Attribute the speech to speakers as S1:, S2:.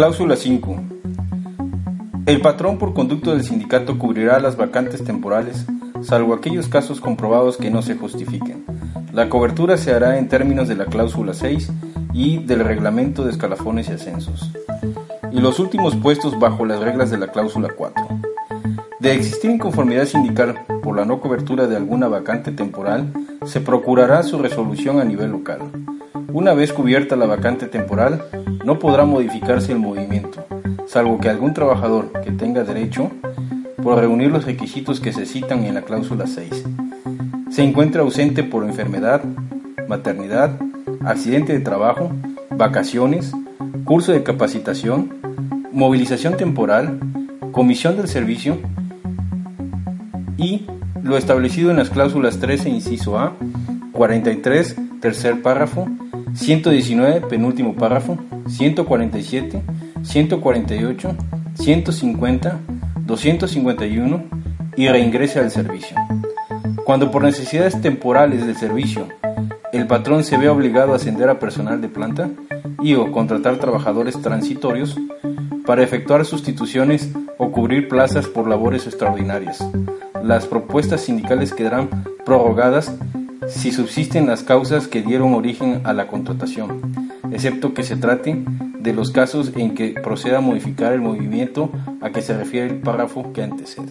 S1: Cláusula 5. El patrón por conducto del sindicato cubrirá las vacantes temporales, salvo aquellos casos comprobados que no se justifiquen. La cobertura se hará en términos de la cláusula 6 y del reglamento de escalafones y ascensos. Y los últimos puestos bajo las reglas de la cláusula 4. De existir inconformidad sindical por la no cobertura de alguna vacante temporal, se procurará su resolución a nivel local. Una vez cubierta la vacante temporal, no podrá modificarse el movimiento, salvo que algún trabajador que tenga derecho, por reunir los requisitos que se citan en la cláusula 6, se encuentre ausente por enfermedad, maternidad, accidente de trabajo, vacaciones, curso de capacitación, movilización temporal, comisión del servicio y lo establecido en las cláusulas 13, inciso A, 43, tercer párrafo, 119, penúltimo párrafo, 147, 148, 150, 251 y reingrese al servicio. Cuando por necesidades temporales del servicio el patrón se ve obligado a ascender a personal de planta y o contratar trabajadores transitorios para efectuar sustituciones o cubrir plazas por labores extraordinarias. Las propuestas sindicales quedarán prorrogadas si subsisten las causas que dieron origen a la contratación, excepto que se trate de los casos en que proceda a modificar el movimiento a que se refiere el párrafo que antecede.